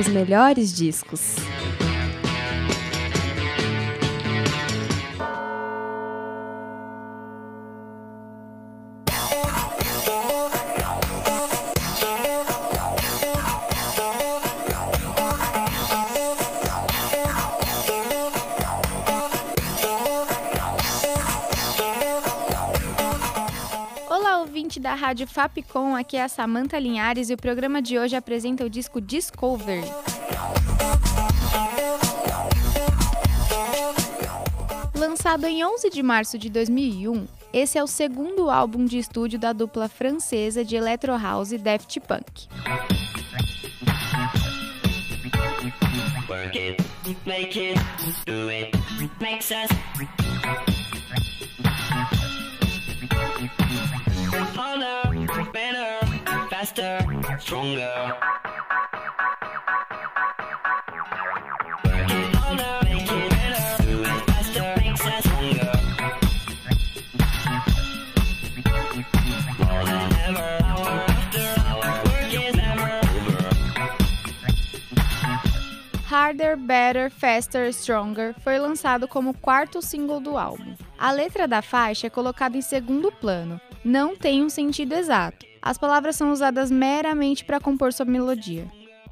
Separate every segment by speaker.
Speaker 1: Os melhores discos. Ouvinte da Rádio Fapcom, aqui é a Samantha Linhares e o programa de hoje apresenta o disco Discovery. Lançado em 11 de março de 2001, esse é o segundo álbum de estúdio da dupla francesa de electro house Daft Punk.
Speaker 2: Work it, make it, do it, makes us faster, stronger. Harder, better, do it faster, makes us stronger. More than ever, hour after hour, work is never over.
Speaker 1: Harder, Better, Faster, Stronger foi lançado como quarto single do álbum. A letra da faixa é colocada em segundo plano, não tem um sentido exato. As palavras são usadas meramente para compor sua melodia.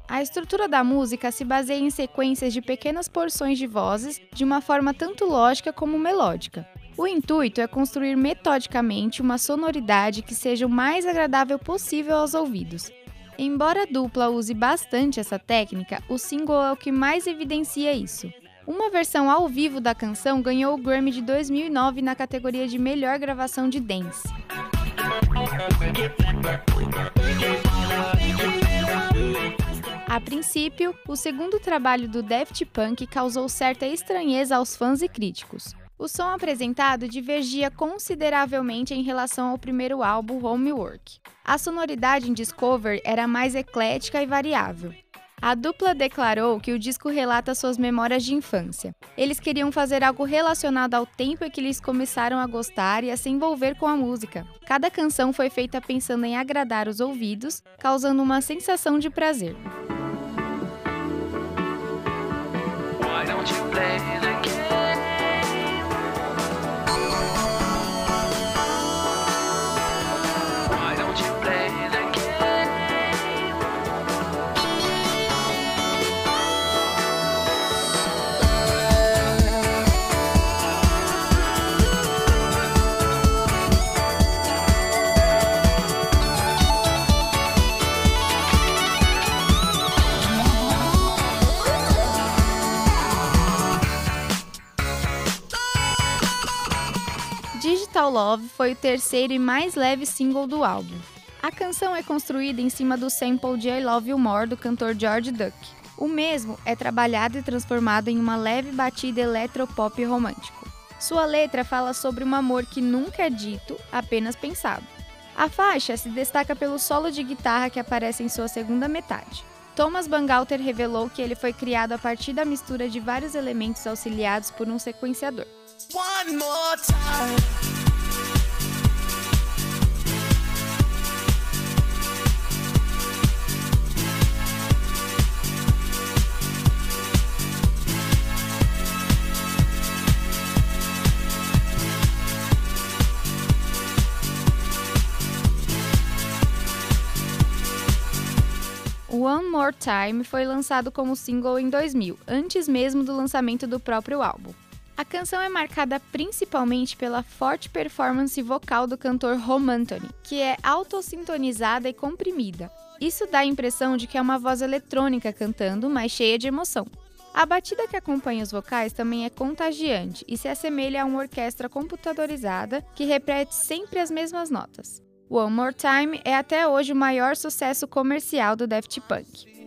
Speaker 1: A estrutura da música se baseia em sequências de pequenas porções de vozes de uma forma tanto lógica como melódica. O intuito é construir metodicamente uma sonoridade que seja o mais agradável possível aos ouvidos. Embora a dupla use bastante essa técnica, o single é o que mais evidencia isso. Uma versão ao vivo da canção ganhou o Grammy de 2009 na categoria de melhor gravação de dance. A princípio, o segundo trabalho do Daft Punk causou certa estranheza aos fãs e críticos. O som apresentado divergia consideravelmente em relação ao primeiro álbum Homework. A sonoridade em Discover era mais eclética e variável. A dupla declarou que o disco relata suas memórias de infância. Eles queriam fazer algo relacionado ao tempo em que eles começaram a gostar e a se envolver com a música. Cada canção foi feita pensando em agradar os ouvidos, causando uma sensação de prazer. Digital Love foi o terceiro e mais leve single do álbum. A canção é construída em cima do sample de I Love You More do cantor George Duke. O mesmo é trabalhado e transformado em uma leve batida eletropop romântico. Sua letra fala sobre um amor que nunca é dito, apenas pensado. A faixa se destaca pelo solo de guitarra que aparece em sua segunda metade. Thomas Bangalter revelou que ele foi criado a partir da mistura de vários elementos auxiliados por um sequenciador.
Speaker 2: One more time.
Speaker 1: One More Time foi lançado como single em 2000, antes mesmo do lançamento do próprio álbum. A canção é marcada principalmente pela forte performance vocal do cantor Home Anthony, que é autossintonizada e comprimida. Isso dá a impressão de que é uma voz eletrônica cantando, mas cheia de emoção. A batida que acompanha os vocais também é contagiante e se assemelha a uma orquestra computadorizada que repete sempre as mesmas notas. One More Time é até hoje o maior sucesso comercial do Daft Punk.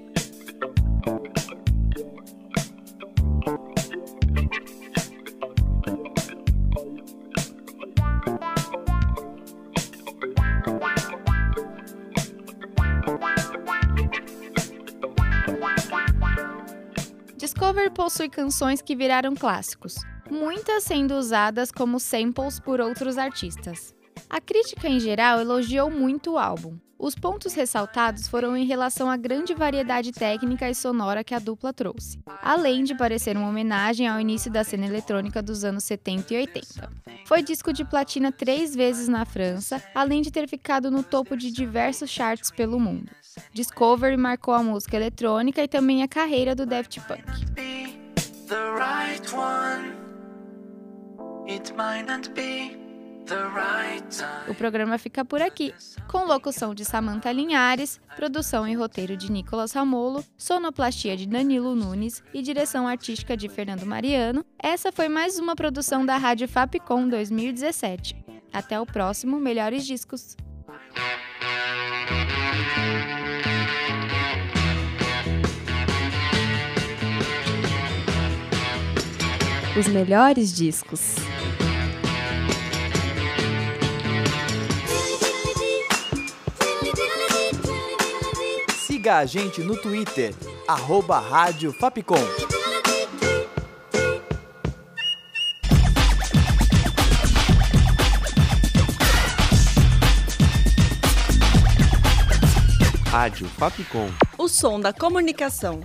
Speaker 1: Possui canções que viraram clássicos, muitas sendo usadas como samples por outros artistas. A crítica em geral elogiou muito o álbum. Os pontos ressaltados foram em relação à grande variedade técnica e sonora que a dupla trouxe, além de parecer uma homenagem ao início da cena eletrônica dos anos 70 e 80. Foi disco de platina três vezes na França, além de ter ficado no topo de diversos charts pelo mundo. Discovery marcou a música eletrônica e também a carreira do Daft Punk.
Speaker 2: The right one. It might not be the right time.
Speaker 1: O programa fica por aqui, com locução de Samantha Linhares, produção e roteiro de Nicolas Ramolo, sonoplastia de Danilo Nunes e direção artística de Fernando Mariano. Essa foi mais uma produção da Rádio Fapcom 2017. Até o próximo Melhores Discos.
Speaker 3: Os melhores discos.
Speaker 4: Siga a gente no Twitter, arroba Rádio Fapcom.
Speaker 5: Rádio Fapcom.
Speaker 3: O som da comunicação.